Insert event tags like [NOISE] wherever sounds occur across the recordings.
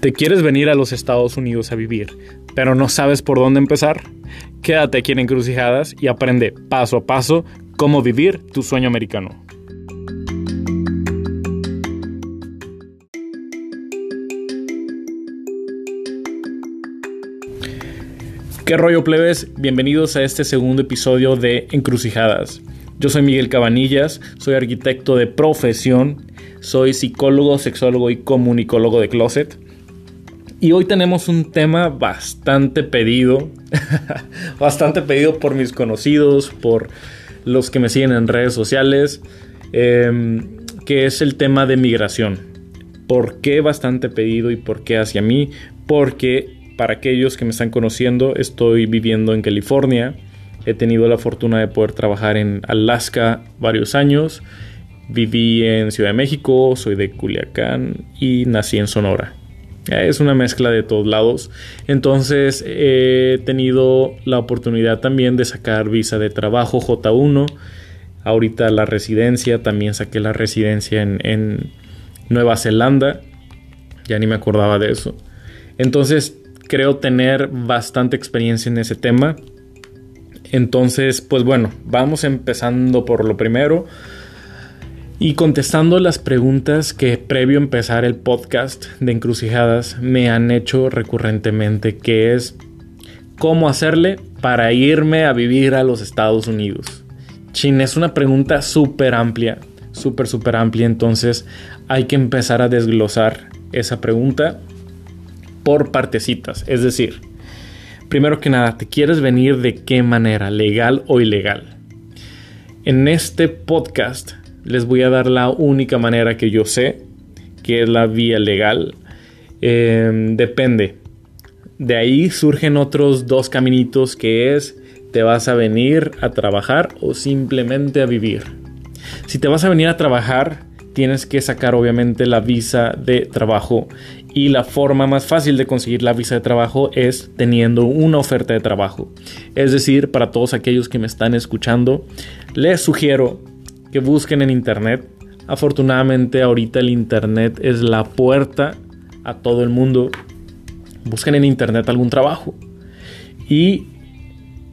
¿Te quieres venir a los Estados Unidos a vivir, pero no sabes por dónde empezar? Quédate aquí en Encrucijadas y aprende paso a paso cómo vivir tu sueño americano. ¿Qué rollo plebes? Bienvenidos a este segundo episodio de Encrucijadas. Yo soy Miguel Cabanillas, soy arquitecto de profesión, soy psicólogo, sexólogo y comunicólogo de closet. Y hoy tenemos un tema bastante pedido, [LAUGHS] bastante pedido por mis conocidos, por los que me siguen en redes sociales, em, que es el tema de migración. ¿Por qué bastante pedido y por qué hacia mí? Porque para aquellos que me están conociendo, estoy viviendo en California. He tenido la fortuna de poder trabajar en Alaska varios años. Viví en Ciudad de México, soy de Culiacán y nací en Sonora. Es una mezcla de todos lados. Entonces he tenido la oportunidad también de sacar visa de trabajo J1. Ahorita la residencia, también saqué la residencia en, Nueva Zelanda. Ya ni me acordaba de eso. Entonces creo tener bastante experiencia en ese tema. Entonces, pues bueno, vamos empezando por lo primero. Y contestando las preguntas que previo a empezar el podcast de encrucijadas me han hecho recurrentemente, que es ¿cómo hacerle para irme a vivir a los Estados Unidos? Chin, es una pregunta súper amplia, súper, súper amplia, entonces hay que empezar a desglosar esa pregunta por partecitas, es decir, primero que nada, ¿te quieres venir de qué manera, legal o ilegal? En este podcast les voy a dar la única manera que yo sé, que es la vía legal. Em, depende. De ahí surgen otros dos caminitos que es te vas a venir a trabajar o simplemente a vivir. Si te vas a venir a trabajar, tienes que sacar obviamente la visa de trabajo y la forma más fácil de conseguir la visa de trabajo es teniendo una oferta de trabajo. Es decir, para todos aquellos que me están escuchando, les sugiero que busquen en internet. Afortunadamente ahorita el internet es la puerta a todo el mundo. Busquen en internet algún trabajo. Y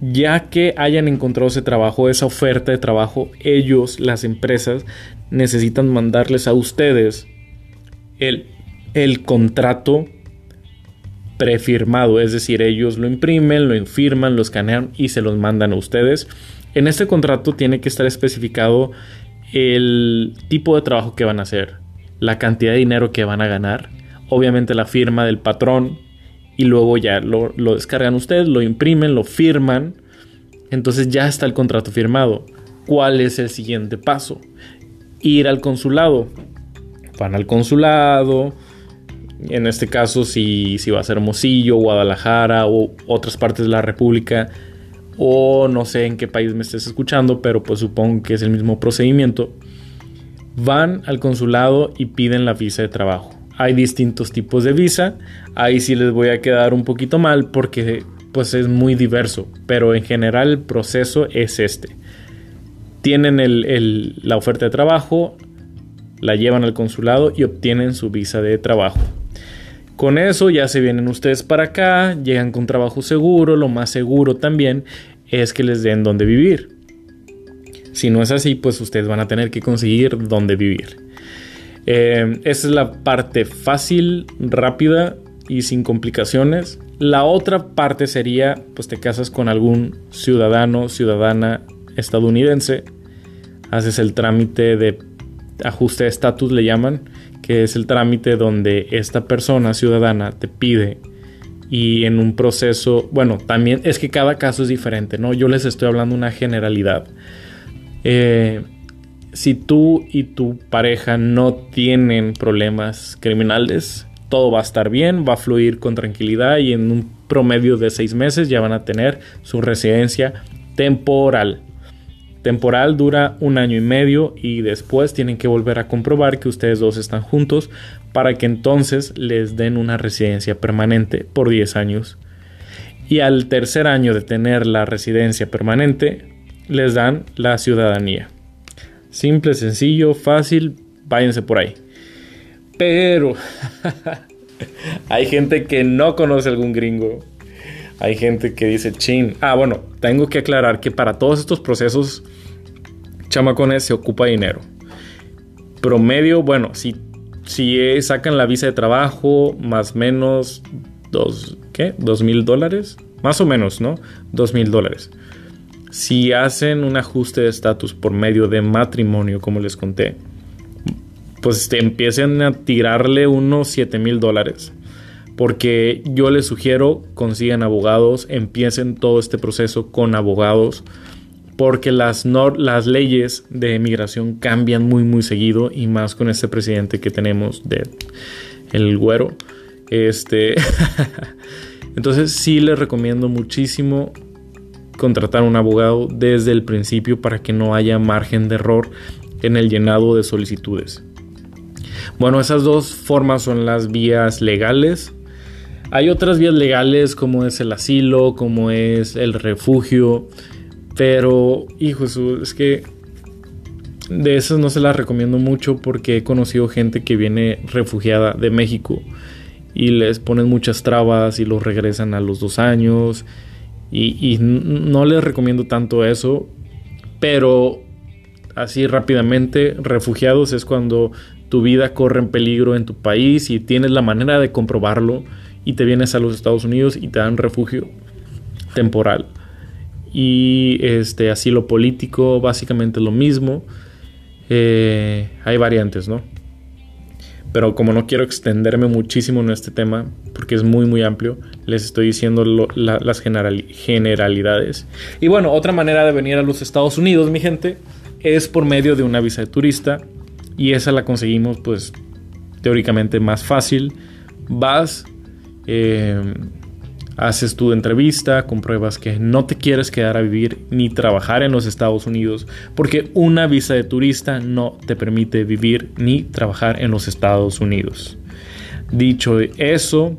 ya que hayan encontrado ese trabajo, esa oferta de trabajo, ellos, las empresas, necesitan mandarles a ustedes el, el contrato prefirmado, es decir, ellos lo imprimen, lo firman, lo escanean y se los mandan a ustedes en este contrato tiene que estar especificado el tipo de trabajo que van a hacer, la cantidad de dinero que van a ganar, obviamente la firma del patrón y luego ya lo, descargan ustedes, lo imprimen, lo firman, entonces ya está el contrato firmado. ¿Cuál es el siguiente paso? Ir al consulado. Van al consulado, en este caso si, si va a ser Mosillo, Guadalajara o otras partes de la República, o no sé en qué país me estés escuchando, pero pues supongo que es el mismo procedimiento, van al consulado y piden la visa de trabajo. Hay distintos tipos de visa, ahí sí les voy a quedar un poquito mal porque pues es muy diverso, pero en general el proceso es este. Tienen la oferta de trabajo, la llevan al consulado y obtienen su visa de trabajo. Con eso ya se vienen ustedes para acá, llegan con trabajo seguro, lo más seguro también es que les den donde vivir. Si no es así, pues ustedes van a tener que conseguir donde vivir. Eh, esa es la parte fácil, rápida y sin complicaciones. La otra parte sería, pues te casas con algún ciudadano, ciudadana estadounidense, haces el trámite de ajuste de estatus, le llaman, que es el trámite donde esta persona ciudadana te pide y en un proceso, bueno, también es que cada caso es diferente, ¿no? Yo les estoy hablando una generalidad. Eh, si tú y tu pareja no tienen problemas criminales, todo va a estar bien, va a fluir con tranquilidad y en un promedio de seis meses ya van a tener su residencia temporal temporal dura un año y medio y después tienen que volver a comprobar que ustedes dos están juntos para que entonces les den una residencia permanente por 10 años. Y al tercer año de tener la residencia permanente, les dan la ciudadanía. Simple, sencillo, fácil, váyanse por ahí. Pero, [LAUGHS] Hay gente que no conoce algún gringo. Hay gente que dice, chin. Ah, bueno, tengo que aclarar que para todos estos procesos, chamacones se ocupa dinero. Promedio, bueno, si, si sacan la visa de trabajo, más menos, dos, ¿qué? ¿Dos mil dólares? Más o menos, ¿no? Dos mil dólares. Si hacen un ajuste de estatus por medio de matrimonio, como les conté, pues te empiecen a tirarle unos 7 mil dólares. Porque yo les sugiero consigan abogados, empiecen todo este proceso con abogados, porque las, las leyes de migración cambian muy muy seguido y más con este presidente que tenemos de el güero. Este [LAUGHS] Entonces sí les recomiendo muchísimo contratar un abogado desde el principio para que no haya margen de error en el llenado de solicitudes. Bueno, esas dos formas son las vías legales. Hay otras vías legales como es el asilo, como es el refugio, pero hijo, es que de esas no se las recomiendo mucho porque he conocido gente que viene refugiada de México y les ponen muchas trabas y los regresan a los dos años y, no les recomiendo tanto eso, pero así rápidamente, refugiados es cuando tu vida corre en peligro en tu país y tienes la manera de comprobarlo y te vienes a los Estados Unidos y te dan refugio temporal. Y este asilo político, básicamente lo mismo. Eh, hay variantes, ¿no? Pero como no quiero extenderme muchísimo en este tema, porque es muy muy amplio, les estoy diciendo las generalidades. Y bueno, otra manera de venir a los Estados Unidos, mi gente, es por medio de una visa de turista. Y esa la conseguimos pues teóricamente más fácil. Vas, eh, haces tu entrevista, compruebas que no te quieres quedar a vivir ni trabajar en los Estados Unidos, porque una visa de turista no te permite vivir ni trabajar en los Estados Unidos. Dicho eso,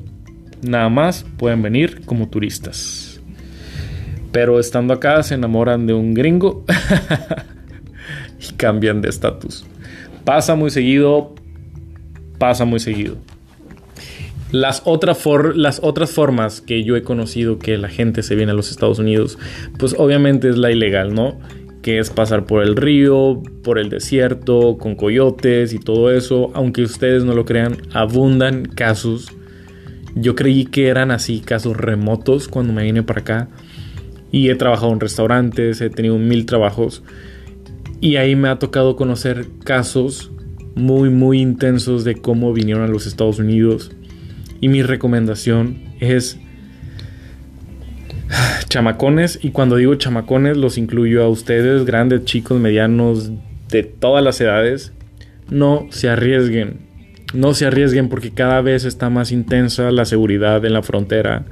nada más pueden venir como turistas. Pero estando acá se enamoran de un gringo [LAUGHS] y cambian de estatus. Pasa muy seguido, pasa muy seguido. Las, las otras formas que yo he conocido que la gente se viene a los Estados Unidos, pues obviamente es la ilegal, ¿no? Que es pasar por el río, por el desierto, con coyotes y todo eso. Aunque ustedes no lo crean, abundan casos. Yo creí que eran así, casos remotos cuando me vine para acá. Y he trabajado en restaurantes, he tenido mil trabajos. Y ahí me ha tocado conocer casos muy, muy intensos de cómo vinieron a los Estados Unidos y mi recomendación es [SIGHS] chamacones. Y cuando digo chamacones los incluyo a ustedes, grandes, chicos, medianos, de todas las edades. No se arriesguen. No se arriesguen porque cada vez está más intensa la seguridad en la frontera.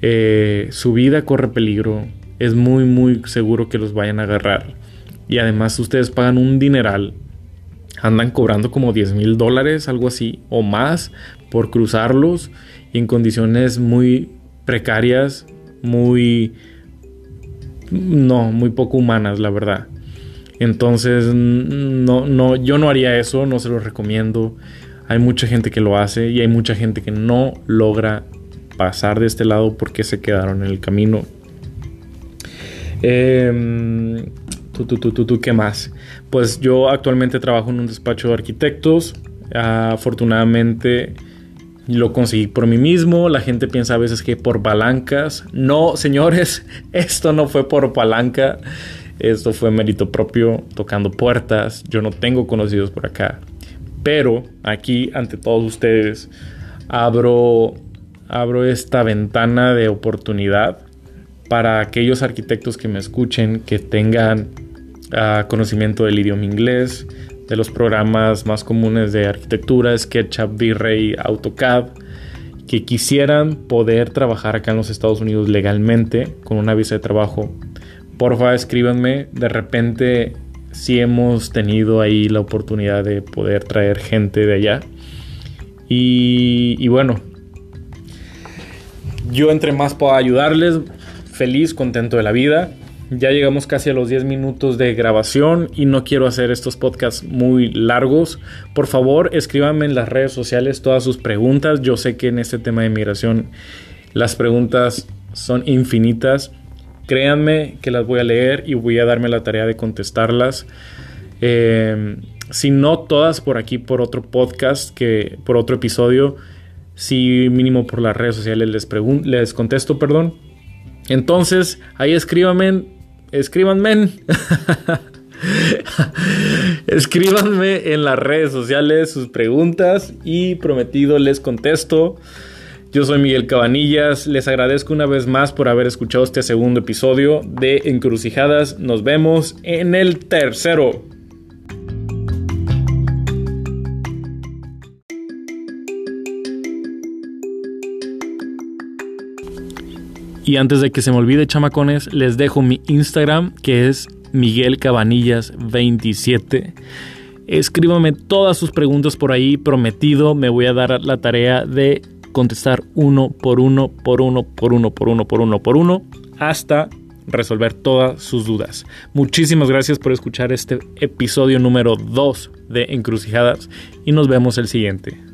Eh, su vida corre peligro. Es muy, muy seguro que los vayan a agarrar. Y además ustedes pagan un dineral andan cobrando como 10 mil dólares, algo así, o más, por cruzarlos y en condiciones muy precarias, muy... No, muy poco humanas, la verdad. Entonces, no, no, yo no haría eso, no se lo recomiendo. Hay mucha gente que lo hace y hay mucha gente que no logra pasar de este lado porque se quedaron en el camino. Eh, ¿Tú, tú, tú, tú, qué más? Pues yo actualmente trabajo en un despacho de arquitectos. afortunadamente lo conseguí por mí mismo. La gente piensa a veces que por palancas. No, señores, [LAUGHS] esto no fue por palanca. Esto fue mérito propio, tocando puertas. Yo no tengo conocidos por acá. Pero aquí, ante todos ustedes, abro, abro esta ventana de oportunidad para aquellos arquitectos que me escuchen, que tengan conocimiento del idioma inglés, de los programas más comunes de arquitectura, SketchUp, V-Ray, AutoCAD, que quisieran poder trabajar acá en los Estados Unidos legalmente con una visa de trabajo. Porfa, escríbanme. De repente, si hemos tenido ahí la oportunidad de poder traer gente de allá. Y, y bueno, yo entre más puedo ayudarles, feliz, contento de la vida. Ya llegamos casi a los 10 minutos de grabación y no quiero hacer estos podcasts muy largos. Por favor, escríbanme en las redes sociales todas sus preguntas. Yo sé que en este tema de migración las preguntas son infinitas. Créanme que las voy a leer y voy a darme la tarea de contestarlas. Eh, si no todas por aquí, por otro podcast, que por otro episodio, si mínimo por las redes sociales les, les contesto, perdón. Entonces, ahí escríbanme, escríbanme, [LAUGHS] escríbanme en las redes sociales sus preguntas y prometido les contesto. Yo soy Miguel Cabanillas, les agradezco una vez más por haber escuchado este segundo episodio de Encrucijadas. Nos vemos en el tercero. Y antes de que se me olvide, chamacones, les dejo mi Instagram, que es Miguel Cabanillas 27. Escríbame todas sus preguntas por ahí, prometido, me voy a dar la tarea de contestar uno por uno, por uno, por uno, por uno, por uno, por uno, hasta resolver todas sus dudas. Muchísimas gracias por escuchar este episodio número 2 de Encrucijadas y nos vemos el siguiente.